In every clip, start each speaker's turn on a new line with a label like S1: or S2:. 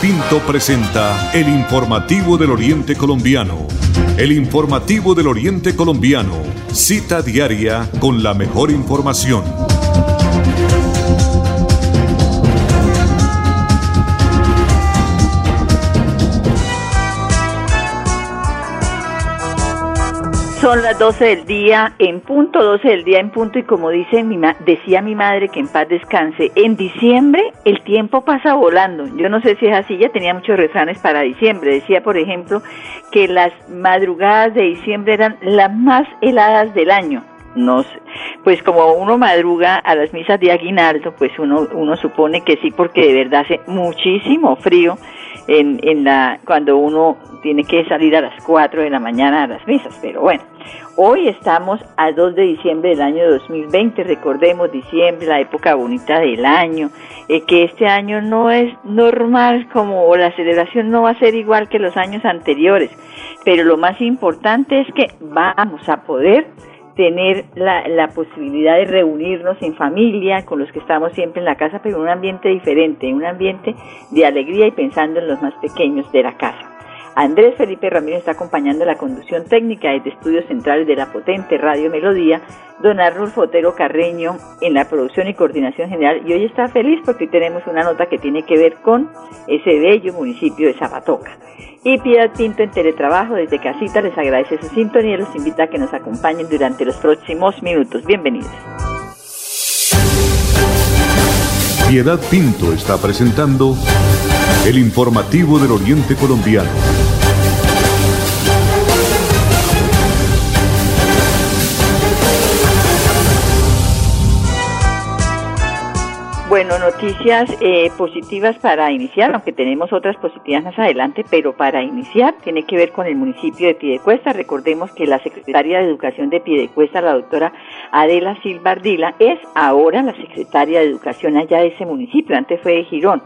S1: Pinto presenta el informativo del Oriente Colombiano. El informativo del Oriente Colombiano. Cita diaria con la mejor información.
S2: Son las 12 del día, en punto, 12 del día en punto, y como dice mi decía mi madre que en paz descanse, en diciembre el tiempo pasa volando. Yo no sé si es así, ya tenía muchos refranes para diciembre. Decía, por ejemplo, que las madrugadas de diciembre eran las más heladas del año. No sé. Pues como uno madruga a las misas de aguinaldo, pues uno, uno supone que sí, porque de verdad hace muchísimo frío en, en la, cuando uno tiene que salir a las 4 de la mañana a las misas. Pero bueno, hoy estamos a 2 de diciembre del año 2020. Recordemos diciembre, la época bonita del año. Eh, que este año no es normal como la celebración no va a ser igual que los años anteriores. Pero lo más importante es que vamos a poder tener la, la, posibilidad de reunirnos en familia, con los que estamos siempre en la casa, pero en un ambiente diferente, un ambiente de alegría y pensando en los más pequeños de la casa. Andrés Felipe Ramírez está acompañando la conducción técnica desde estudios centrales de la potente Radio Melodía, don Arnulfo Otero Carreño en la producción y coordinación general y hoy está feliz porque hoy tenemos una nota que tiene que ver con ese bello municipio de Zapatoca. Y Piedad Pinto en teletrabajo desde casita les agradece su sintonía y los invita a que nos acompañen durante los próximos minutos. Bienvenidos.
S1: Piedad Pinto está presentando el informativo del Oriente Colombiano.
S2: Bueno, noticias eh, positivas para iniciar, aunque tenemos otras positivas más adelante, pero para iniciar tiene que ver con el municipio de Piedecuesta. Recordemos que la secretaria de Educación de Piedecuesta, la doctora Adela Silva Ardila, es ahora la secretaria de Educación allá de ese municipio, antes fue de Girón.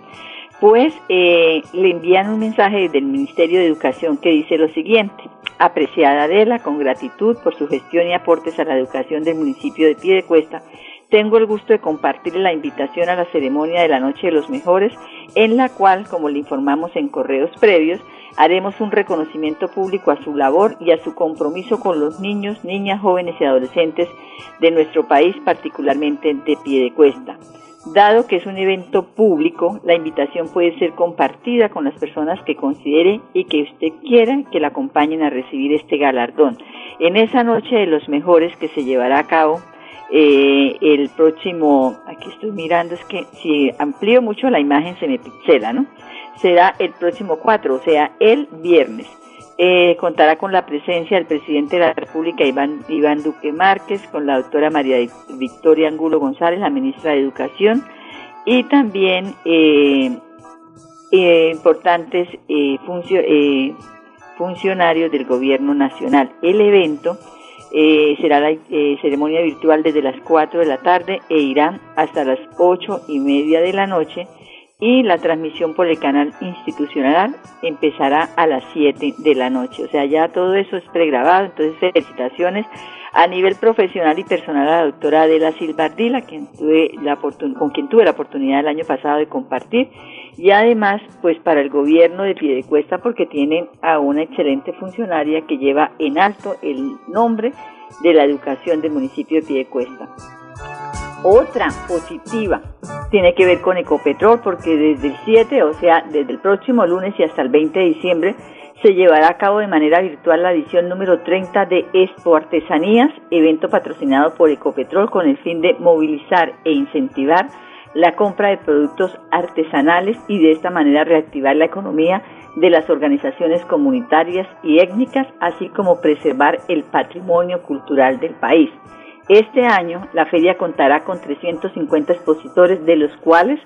S2: Pues eh, le envían un mensaje desde el Ministerio de Educación que dice lo siguiente. Apreciada Adela, con gratitud por su gestión y aportes a la educación del municipio de Piedecuesta, tengo el gusto de compartir la invitación a la ceremonia de la Noche de los Mejores, en la cual, como le informamos en correos previos, haremos un reconocimiento público a su labor y a su compromiso con los niños, niñas, jóvenes y adolescentes de nuestro país, particularmente de Piedecuesta. Dado que es un evento público, la invitación puede ser compartida con las personas que considere y que usted quiera que la acompañen a recibir este galardón. En esa noche de los mejores que se llevará a cabo eh, el próximo, aquí estoy mirando, es que si amplío mucho la imagen se me pixela, ¿no? Será el próximo 4, o sea, el viernes. Eh, contará con la presencia del presidente de la República, Iván, Iván Duque Márquez, con la doctora María Victoria Angulo González, la ministra de Educación, y también eh, importantes funcionarios del gobierno nacional. El evento eh, será la eh, ceremonia virtual desde las 4 de la tarde e irá hasta las 8 y media de la noche y la transmisión por el canal institucional empezará a las 7 de la noche. O sea, ya todo eso es pregrabado, entonces felicitaciones a nivel profesional y personal a la doctora Adela Silva Ardila, quien tuve con quien tuve la oportunidad el año pasado de compartir, y además pues para el gobierno de Piedecuesta porque tiene a una excelente funcionaria que lleva en alto el nombre de la educación del municipio de Piedecuesta. Otra positiva tiene que ver con Ecopetrol porque desde el 7, o sea, desde el próximo lunes y hasta el 20 de diciembre, se llevará a cabo de manera virtual la edición número 30 de Expo Artesanías, evento patrocinado por Ecopetrol con el fin de movilizar e incentivar la compra de productos artesanales y de esta manera reactivar la economía de las organizaciones comunitarias y étnicas, así como preservar el patrimonio cultural del país. Este año la feria contará con 350 expositores, de los cuales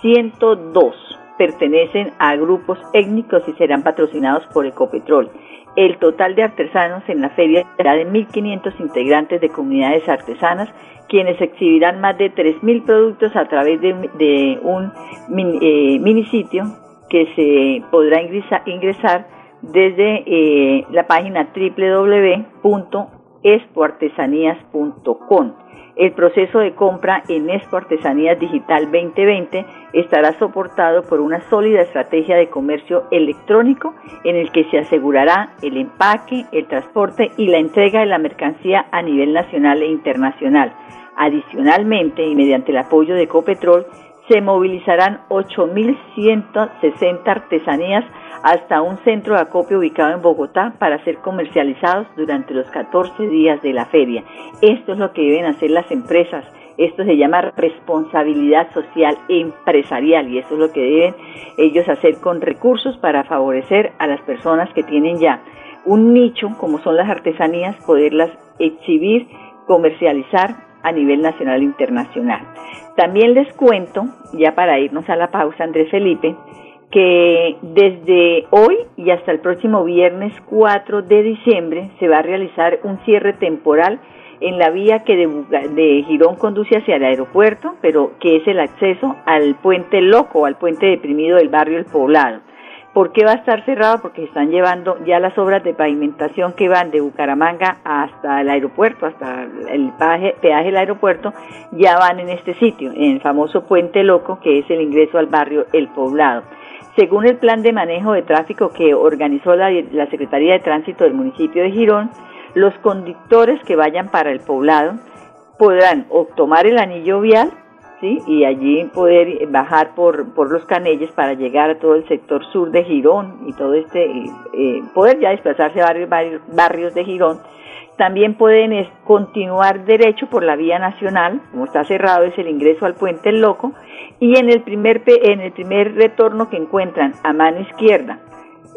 S2: 102 pertenecen a grupos étnicos y serán patrocinados por Ecopetrol. El total de artesanos en la feria será de 1.500 integrantes de comunidades artesanas, quienes exhibirán más de 3.000 productos a través de, un eh, mini, sitio que se podrá ingresar, desde eh, la página www.espoartesanías.com. El proceso de compra en Expo Artesanías Digital 2020 estará soportado por una sólida estrategia de comercio electrónico en el que se asegurará el empaque, el transporte y la entrega de la mercancía a nivel nacional e internacional. Adicionalmente, y mediante el apoyo de Copetrol, se movilizarán 8.160 artesanías hasta un centro de acopio ubicado en Bogotá para ser comercializados durante los 14 días de la feria. Esto es lo que deben hacer las empresas. Esto se llama responsabilidad social empresarial y eso es lo que deben ellos hacer con recursos para favorecer a las personas que tienen ya un nicho, como son las artesanías, poderlas exhibir, comercializar a nivel nacional e internacional. También les cuento, ya para irnos a la pausa, Andrés Felipe, que desde hoy y hasta el próximo viernes 4 de diciembre se va a realizar un cierre temporal en la vía que de, Girón conduce hacia el aeropuerto, pero que es el acceso al puente loco, al puente deprimido del barrio El Poblado. ¿Por qué va a estar cerrado? Porque están llevando ya las obras de pavimentación que van de Bucaramanga hasta el aeropuerto, hasta el peaje del aeropuerto, ya van en este sitio, en el famoso puente loco que es el ingreso al barrio El Poblado. Según el plan de manejo de tráfico que organizó la, Secretaría de Tránsito del municipio de Girón, los conductores que vayan para el poblado podrán o tomar el anillo vial ¿sí? y allí poder bajar por, por los canelles para llegar a todo el sector sur de Girón y todo este, eh, poder ya desplazarse a varios, varios barrios de Girón también pueden continuar derecho por la vía nacional, como está cerrado es el ingreso al puente El Loco, y en el primer, en el primer retorno que encuentran a mano izquierda,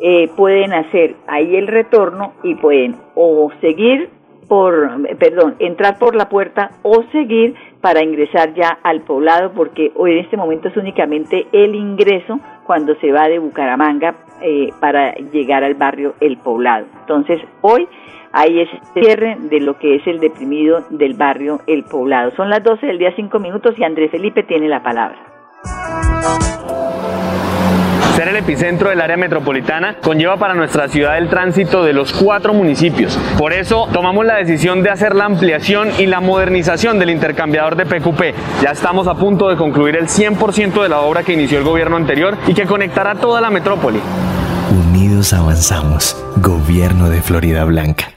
S2: eh, pueden hacer ahí el retorno y pueden o seguir por, perdón, entrar por la puerta o seguir para ingresar ya al poblado, porque hoy en este momento es únicamente el ingreso cuando se va de Bucaramanga eh, para llegar al barrio El Poblado. Entonces, hoy hay ese cierre de lo que es el deprimido del barrio El Poblado. Son las 12 del día 5 minutos y Andrés Felipe tiene la palabra.
S3: Ser el epicentro del área metropolitana conlleva para nuestra ciudad el tránsito de los cuatro municipios. Por eso tomamos la decisión de hacer la ampliación y la modernización del intercambiador de PQP. Ya estamos a punto de concluir el 100% de la obra que inició el gobierno anterior y que conectará toda la metrópoli.
S4: Unidos avanzamos. Gobierno de Florida Blanca.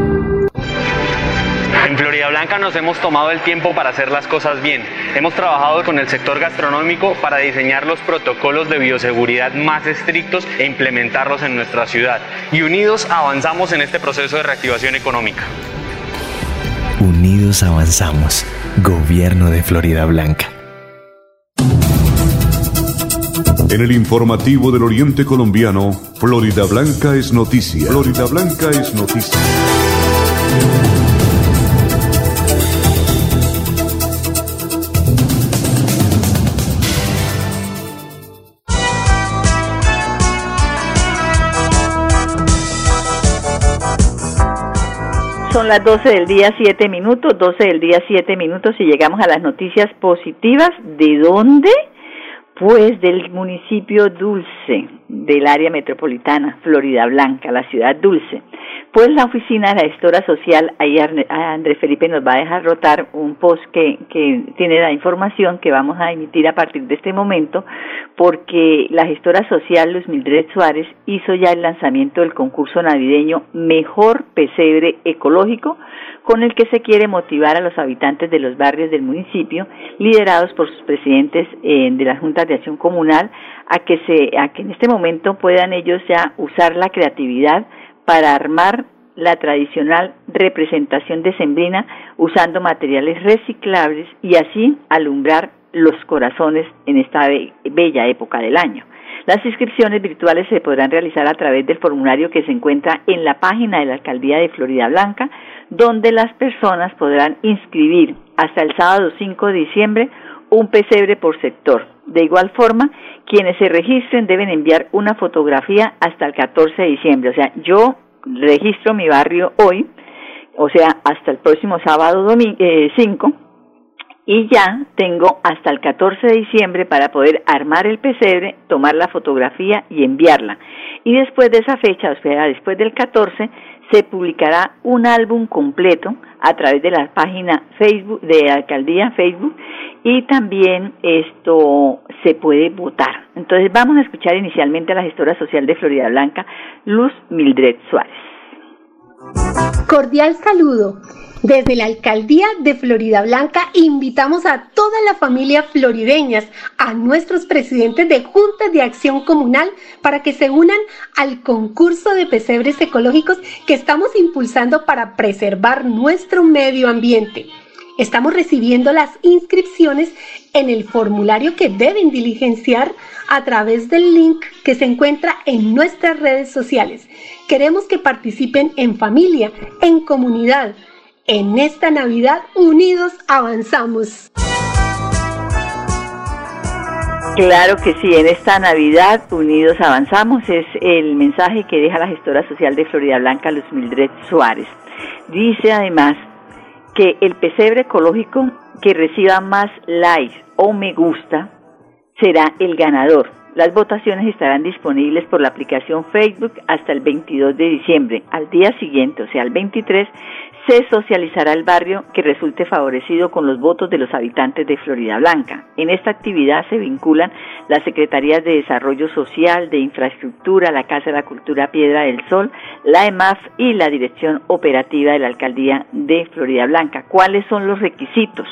S3: Nos hemos tomado el tiempo para hacer las cosas bien. Hemos trabajado con el sector gastronómico para diseñar los protocolos de bioseguridad más estrictos e implementarlos en nuestra ciudad. Y unidos avanzamos en este proceso de reactivación económica.
S4: Unidos avanzamos. Gobierno de Florida Blanca.
S1: En el informativo del Oriente Colombiano, Florida Blanca es noticia. Florida Blanca es noticia.
S2: Son las 12 del día 7 minutos, 12 del día 7 minutos y llegamos a las noticias positivas. ¿De dónde? Pues del municipio Dulce, del área metropolitana, Florida Blanca, la ciudad Dulce. Pues la oficina de la gestora social, ahí Andrés Felipe nos va a dejar rotar un post que, que tiene la información que vamos a emitir a partir de este momento, porque la gestora social Luis Mildred Suárez hizo ya el lanzamiento del concurso navideño Mejor Pesebre Ecológico, con el que se quiere motivar a los habitantes de los barrios del municipio, liderados por sus presidentes eh, de las juntas de acción comunal, a que, se, a que en este momento puedan ellos ya usar la creatividad para armar la tradicional representación decembrina usando materiales reciclables y así alumbrar los corazones en esta bella época del año. Las inscripciones virtuales se podrán realizar a través del formulario que se encuentra en la página de la Alcaldía de Florida Blanca, donde las personas podrán inscribir hasta el sábado 5 de diciembre un pesebre por sector. De igual forma, quienes se registren deben enviar una fotografía hasta el 14 de diciembre. O sea, yo registro mi barrio hoy, o sea, hasta el próximo sábado 5, eh, y ya tengo hasta el 14 de diciembre para poder armar el pesebre, tomar la fotografía y enviarla. Y después de esa fecha, o sea, después del 14, se publicará un álbum completo a través de la página Facebook de alcaldía Facebook y también esto se puede votar. Entonces vamos a escuchar inicialmente a la gestora social de Florida Blanca, Luz Mildred Suárez.
S5: Cordial saludo. Desde la Alcaldía de Florida Blanca invitamos a toda la familia florideñas, a nuestros presidentes de juntas de acción comunal para que se unan al concurso de pesebres ecológicos que estamos impulsando para preservar nuestro medio ambiente. Estamos recibiendo las inscripciones en el formulario que deben diligenciar a través del link que se encuentra en nuestras redes sociales. Queremos que participen en familia, en comunidad, en esta Navidad, unidos avanzamos.
S2: Claro que sí, en esta Navidad, unidos avanzamos, es el mensaje que deja la gestora social de Florida Blanca, Luz Mildred Suárez. Dice además que el pesebre ecológico que reciba más likes o me gusta será el ganador. Las votaciones estarán disponibles por la aplicación Facebook hasta el 22 de diciembre. Al día siguiente, o sea, el 23, se socializará el barrio que resulte favorecido con los votos de los habitantes de Florida Blanca. En esta actividad se vinculan las Secretarías de Desarrollo Social, de Infraestructura, la Casa de la Cultura Piedra del Sol, la EMAF y la Dirección Operativa de la Alcaldía de Florida Blanca. ¿Cuáles son los requisitos?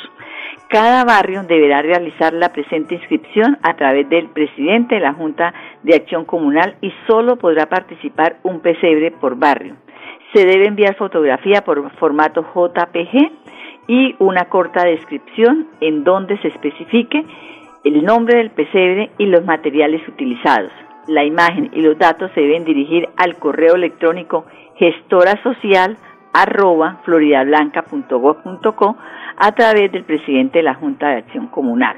S2: Cada barrio deberá realizar la presente inscripción a través del presidente de la Junta de Acción Comunal y solo podrá participar un pesebre por barrio se debe enviar fotografía por formato JPG y una corta descripción en donde se especifique el nombre del pesebre y los materiales utilizados. La imagen y los datos se deben dirigir al correo electrónico gestora social a través del presidente de la Junta de Acción Comunal.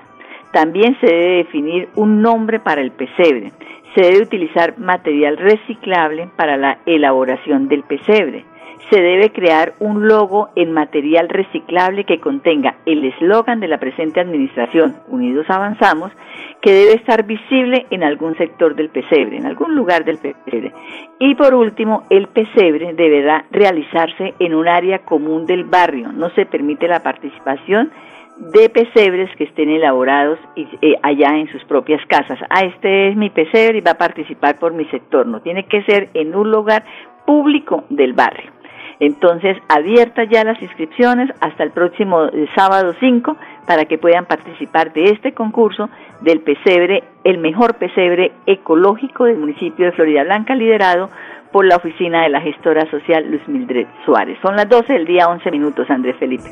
S2: También se debe definir un nombre para el pesebre se debe utilizar material reciclable para la elaboración del pesebre. Se debe crear un logo en material reciclable que contenga el eslogan de la presente administración, Unidos Avanzamos, que debe estar visible en algún sector del pesebre, en algún lugar del pesebre. Y por último, el pesebre deberá realizarse en un área común del barrio. No se permite la participación de pesebres que estén elaborados eh, allá en sus propias casas. Ah, este es mi pesebre y va a participar por mi sector. No tiene que ser en un lugar público del barrio. Entonces, abiertas ya las inscripciones hasta el próximo eh, sábado 5 para que puedan participar de este concurso del pesebre, el mejor pesebre ecológico del municipio de Florida Blanca, liderado por la oficina de la gestora social Luz Mildred Suárez. Son las 12 del día, 11 minutos, Andrés Felipe.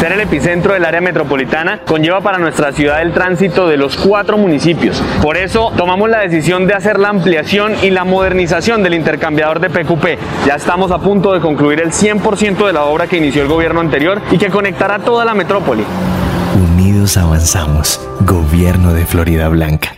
S3: Ser el epicentro del área metropolitana conlleva para nuestra ciudad el tránsito de los cuatro municipios. Por eso tomamos la decisión de hacer la ampliación y la modernización del intercambiador de PQP. Ya estamos a punto de concluir el 100% de la obra que inició el gobierno anterior y que conectará toda la metrópoli.
S4: Unidos avanzamos. Gobierno de Florida Blanca.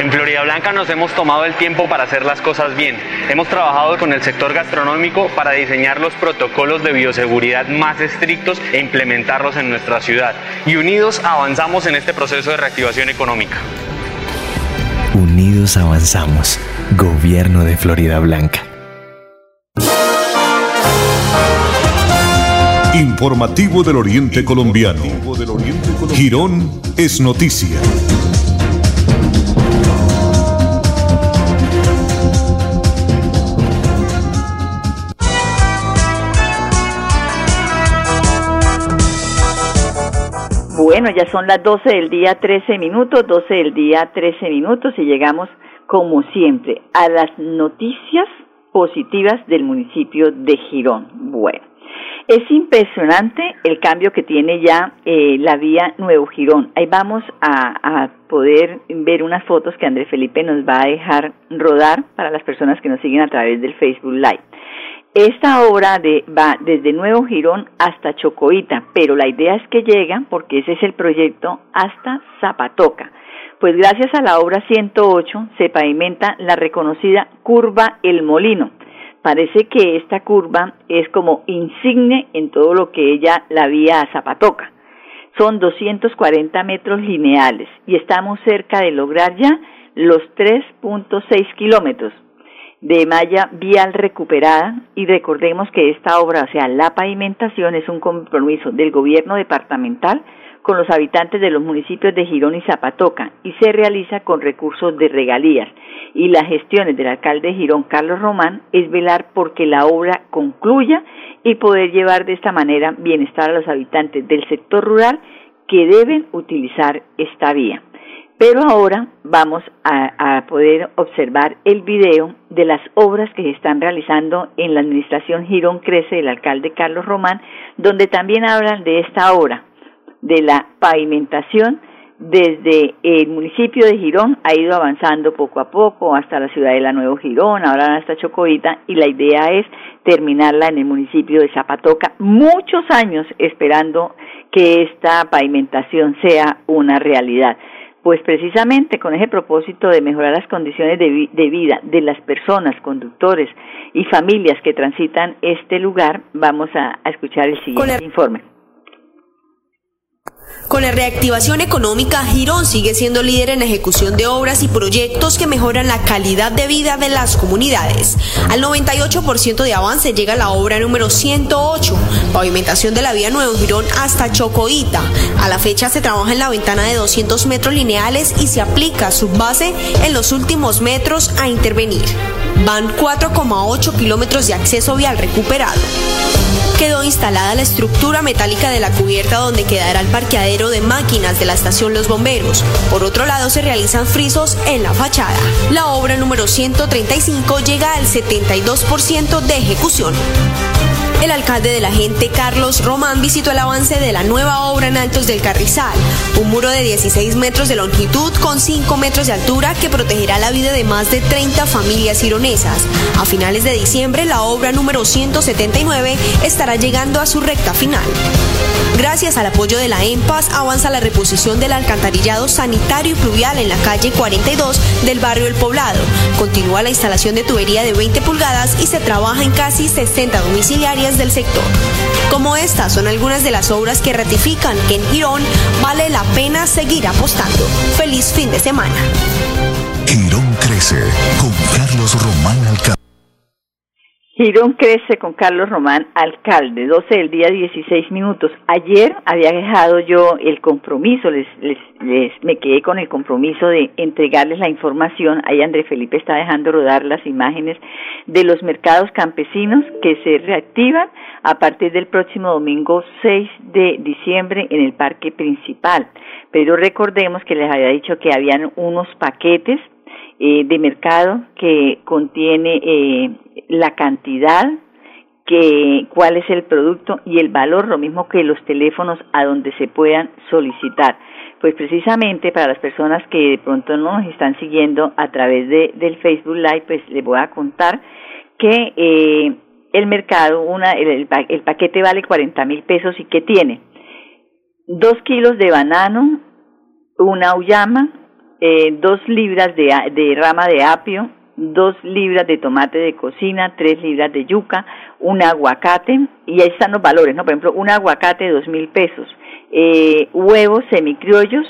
S3: En Florida Blanca nos hemos tomado el tiempo para hacer las cosas bien. Hemos trabajado con el sector gastronómico para diseñar los protocolos de bioseguridad más estrictos e implementarlos en nuestra ciudad. Y unidos avanzamos en este proceso de reactivación económica.
S4: Unidos avanzamos. Gobierno de Florida Blanca.
S1: Informativo del Oriente Colombiano. Girón es noticia.
S2: Bueno, ya son las 12 del día 13 minutos, 12 del día 13 minutos y llegamos como siempre a las noticias positivas del municipio de Girón. Bueno, es impresionante el cambio que tiene ya eh, la vía Nuevo Girón. Ahí vamos a, a, poder ver unas fotos que Andrés Felipe nos va a dejar rodar para las personas que nos siguen a través del Facebook Live. Esta obra de, va desde Nuevo Girón hasta Chocoita, pero la idea es que llega, porque ese es el proyecto, hasta Zapatoca. Pues gracias a la obra 108 se pavimenta la reconocida curva El Molino. Parece que esta curva es como insigne en todo lo que ella la vía a Zapatoca. Son 240 metros lineales y estamos cerca de lograr ya los 3.6 kilómetros de malla vial recuperada y recordemos que esta obra, o sea, la pavimentación es un compromiso del gobierno departamental con los habitantes de los municipios de Girón y Zapatoca y se realiza con recursos de regalías y las gestiones del alcalde de Girón, Carlos Román, es velar porque la obra concluya y poder llevar de esta manera bienestar a los habitantes del sector rural que deben utilizar esta vía. Pero ahora vamos a, poder observar el video de las obras que se están realizando en la administración Girón Crece del alcalde Carlos Román, donde también hablan de esta obra, de la pavimentación desde el municipio de Girón ha ido avanzando poco a poco hasta la ciudad de la Nuevo Girón, ahora hasta Chocoita y la idea es terminarla en el municipio de Zapatoca, muchos años esperando que esta pavimentación sea una realidad pues precisamente con ese propósito de mejorar las condiciones de, de, vida de las personas, conductores y familias que transitan este lugar, vamos a, a escuchar el siguiente informe.
S6: Con la reactivación económica, Girón sigue siendo líder en ejecución de obras y proyectos que mejoran la calidad de vida de las comunidades. Al 98% de avance llega la obra número 108, pavimentación de la vía Nuevo Girón hasta Chocoita. A la fecha se trabaja en la ventana de 200 metros lineales y se aplica su base en los últimos metros a intervenir. Van 4,8 kilómetros de acceso vial recuperado quedó instalada la estructura metálica de la cubierta donde quedará el de máquinas de la estación Los Bomberos. Por otro lado, se realizan frisos en la fachada. La obra número 135 llega al 72% de ejecución. El alcalde de la gente, Carlos Román, visitó el avance de la nueva obra en Altos del Carrizal, un muro de 16 metros de longitud con 5 metros de altura que protegerá la vida de más de 30 familias ironesas. A finales de diciembre, la obra número 179 estará llegando a su recta final. Gracias al apoyo de la EMPAS, avanza la reposición del alcantarillado sanitario y pluvial en la calle 42 del barrio El Poblado. Continúa la instalación de tubería de 20 pulgadas y se trabaja en casi 60 domiciliarias del sector. Como estas son algunas de las obras que ratifican que en Girón vale la pena seguir apostando. Feliz fin de semana.
S7: Girón crece con Carlos Román Alcalde.
S2: Girón crece con Carlos Román, alcalde, 12 del día 16 minutos. Ayer había dejado yo el compromiso, les, les, les, me quedé con el compromiso de entregarles la información. Ahí André Felipe está dejando rodar las imágenes de los mercados campesinos que se reactivan a partir del próximo domingo 6 de diciembre en el parque principal. Pero recordemos que les había dicho que habían unos paquetes eh, de mercado que contiene eh, la cantidad, que, cuál es el producto y el valor, lo mismo que los teléfonos a donde se puedan solicitar. Pues precisamente para las personas que de pronto no nos están siguiendo a través de, del Facebook Live, pues les voy a contar que eh, el mercado, una, el, el paquete vale 40 mil pesos y que tiene dos kilos de banano, una uyama, eh, dos libras de, de rama de apio, dos libras de tomate de cocina, tres libras de yuca, un aguacate, y ahí están los valores, ¿no? Por ejemplo, un aguacate, dos mil pesos, eh, huevos semicriollos,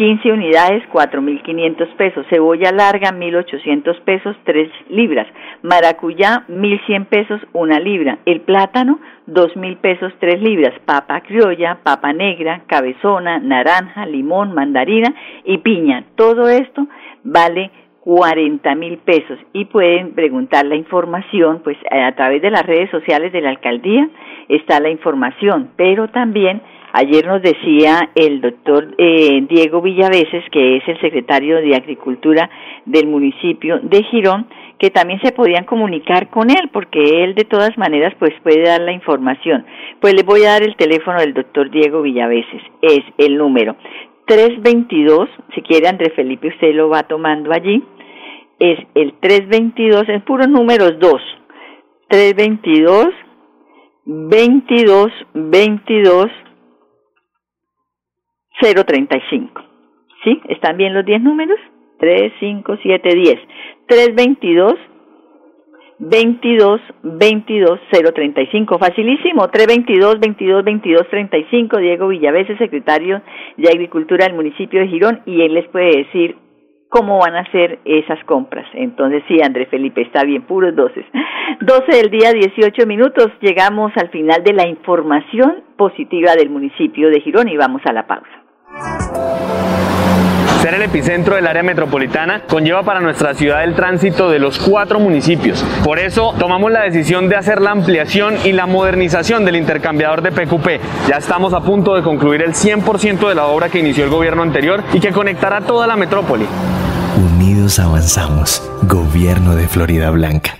S2: 15 unidades, 4.500 pesos. Cebolla larga, 1.800 pesos, 3 libras. Maracuyá, 1.100 pesos, una libra. El plátano, 2.000 pesos, 3 libras. Papa criolla, papa negra, cabezona, naranja, limón, mandarina y piña. Todo esto vale 40 mil pesos y pueden preguntar la información, pues a través de las redes sociales de la alcaldía está la información, pero también Ayer nos decía el doctor eh, Diego Villaveses, que es el secretario de Agricultura del municipio de Girón, que también se podían comunicar con él, porque él de todas maneras pues puede dar la información. Pues le voy a dar el teléfono del doctor Diego Villaveses, es el número 322, si quiere Andrés Felipe usted lo va tomando allí, es el 322, es puros números 2, 322 22 22 035. ¿Sí? ¿Están bien los 10 números? 3, 5, 7, 10. 322 22 22 035. Facilísimo. 322 22 22 35. Diego Villavese, secretario de Agricultura del municipio de Girón, y él les puede decir cómo van a hacer esas compras. Entonces, sí, Andrés Felipe, está bien, puros 12. 12 del día, 18 minutos. Llegamos al final de la información positiva del municipio de Girón y vamos a la pausa.
S3: Ser el epicentro del área metropolitana conlleva para nuestra ciudad el tránsito de los cuatro municipios. Por eso tomamos la decisión de hacer la ampliación y la modernización del intercambiador de PQP. Ya estamos a punto de concluir el 100% de la obra que inició el gobierno anterior y que conectará toda la metrópoli.
S4: Unidos avanzamos. Gobierno de Florida Blanca.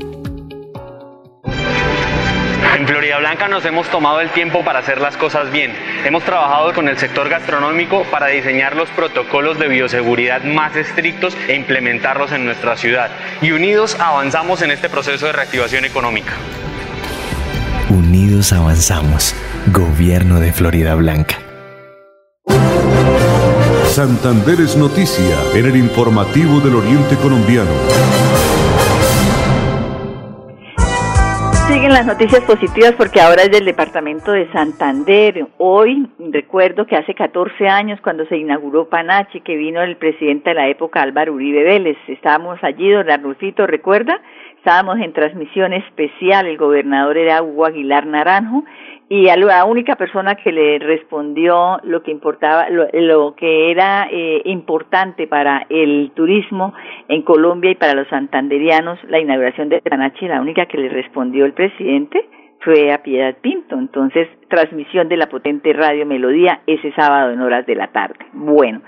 S3: En Florida Blanca nos hemos tomado el tiempo para hacer las cosas bien. Hemos trabajado con el sector gastronómico para diseñar los protocolos de bioseguridad más estrictos e implementarlos en nuestra ciudad. Y unidos avanzamos en este proceso de reactivación económica.
S4: Unidos avanzamos. Gobierno de Florida Blanca.
S1: Santander es noticia en el informativo del Oriente Colombiano.
S2: Las noticias positivas porque ahora es del departamento de Santander. Hoy recuerdo que hace 14 años cuando se inauguró Panachi, que vino el presidente de la época Álvaro Uribe Vélez. Estábamos allí, don Arnulfito, ¿recuerda? Estábamos en transmisión especial, el gobernador era Hugo Aguilar Naranjo y a la única persona que le respondió lo que importaba, lo, que era eh, importante para el turismo en Colombia y para los santanderianos, la inauguración de Panachi, la única que le respondió el presidente fue a Piedad Pinto. Entonces, transmisión de la potente radio Melodía ese sábado en horas de la tarde. Bueno,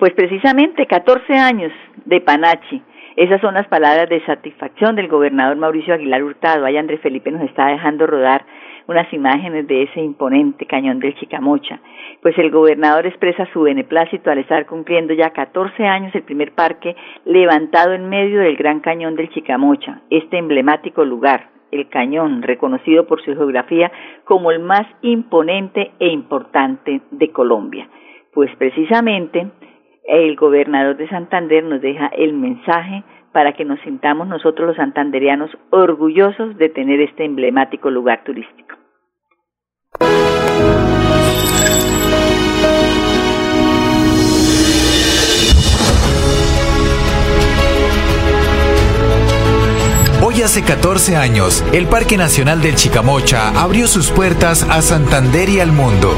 S2: pues precisamente 14 años de Panachi. Esas son las palabras de satisfacción del gobernador Mauricio Aguilar Hurtado. Ahí Andrés Felipe nos está dejando rodar unas imágenes de ese imponente cañón del Chicamocha. Pues el gobernador expresa su beneplácito al estar cumpliendo ya 14 años el primer parque levantado en medio del gran cañón del Chicamocha, este emblemático lugar, el cañón, reconocido por su geografía como el más imponente e importante de Colombia. Pues precisamente el gobernador de Santander nos deja el mensaje para que nos sintamos nosotros los santanderianos orgullosos de tener este emblemático lugar turístico.
S8: Hoy hace 14 años, el Parque Nacional del Chicamocha abrió sus puertas a Santander y al mundo.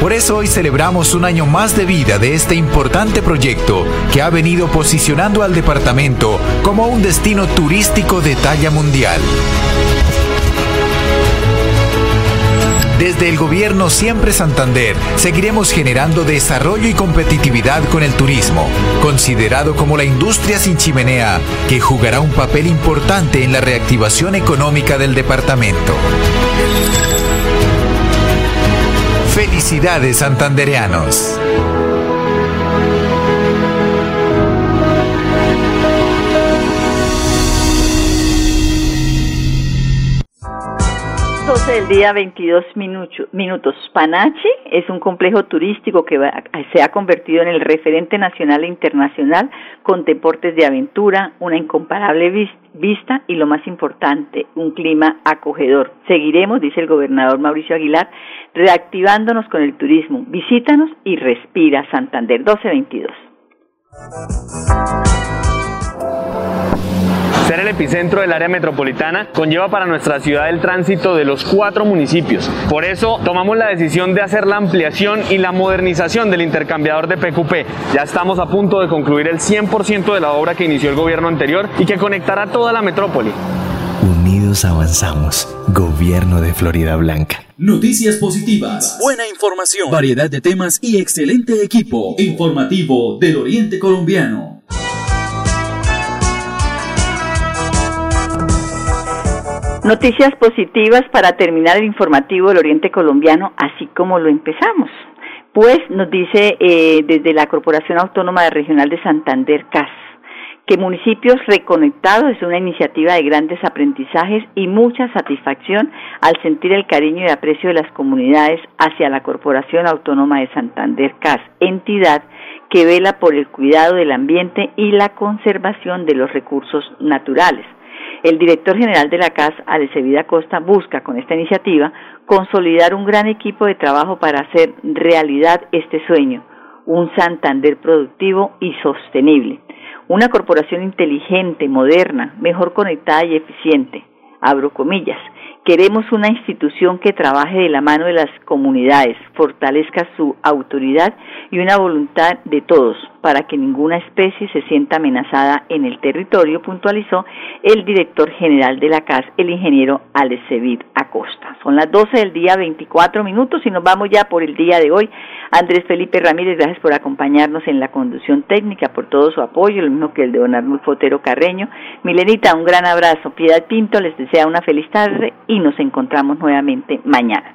S8: Por eso hoy celebramos un año más de vida de este importante proyecto que ha venido posicionando al departamento como un destino turístico de talla mundial. Desde el gobierno Siempre Santander seguiremos generando desarrollo y competitividad con el turismo, considerado como la industria sin chimenea que jugará un papel importante en la reactivación económica del departamento. Felicidades santandereanos.
S2: 12 del día, 22 minutos. Panachi es un complejo turístico que se ha convertido en el referente nacional e internacional con deportes de aventura, una incomparable vista y lo más importante, un clima acogedor. Seguiremos, dice el gobernador Mauricio Aguilar, reactivándonos con el turismo. Visítanos y respira Santander 1222.
S3: Ser el epicentro del área metropolitana conlleva para nuestra ciudad el tránsito de los cuatro municipios. Por eso tomamos la decisión de hacer la ampliación y la modernización del intercambiador de PQP. Ya estamos a punto de concluir el 100% de la obra que inició el gobierno anterior y que conectará toda la metrópoli.
S4: Unidos avanzamos. Gobierno de Florida Blanca.
S9: Noticias positivas, buena información, variedad de temas y excelente equipo informativo del Oriente Colombiano.
S2: Noticias positivas para terminar el informativo del Oriente Colombiano, así como lo empezamos. Pues nos dice eh, desde la Corporación Autónoma Regional de Santander, CAS, que municipios reconectados es una iniciativa de grandes aprendizajes y mucha satisfacción al sentir el cariño y aprecio de las comunidades hacia la Corporación Autónoma de Santander, CAS, entidad que vela por el cuidado del ambiente y la conservación de los recursos naturales. El director general de la CAS, Vida Costa, busca con esta iniciativa consolidar un gran equipo de trabajo para hacer realidad este sueño, un Santander productivo y sostenible, una corporación inteligente, moderna, mejor conectada y eficiente, abro comillas, Queremos una institución que trabaje de la mano de las comunidades, fortalezca su autoridad y una voluntad de todos para que ninguna especie se sienta amenazada en el territorio, puntualizó el director general de la CAS, el ingeniero Alecevid Acosta. Son las 12 del día, 24 minutos y nos vamos ya por el día de hoy. Andrés Felipe Ramírez, gracias por acompañarnos en la conducción técnica, por todo su apoyo, lo mismo que el de Don Arnulfo Fotero Carreño. Milenita, un gran abrazo. Piedad Pinto les desea una feliz tarde y nos encontramos nuevamente mañana.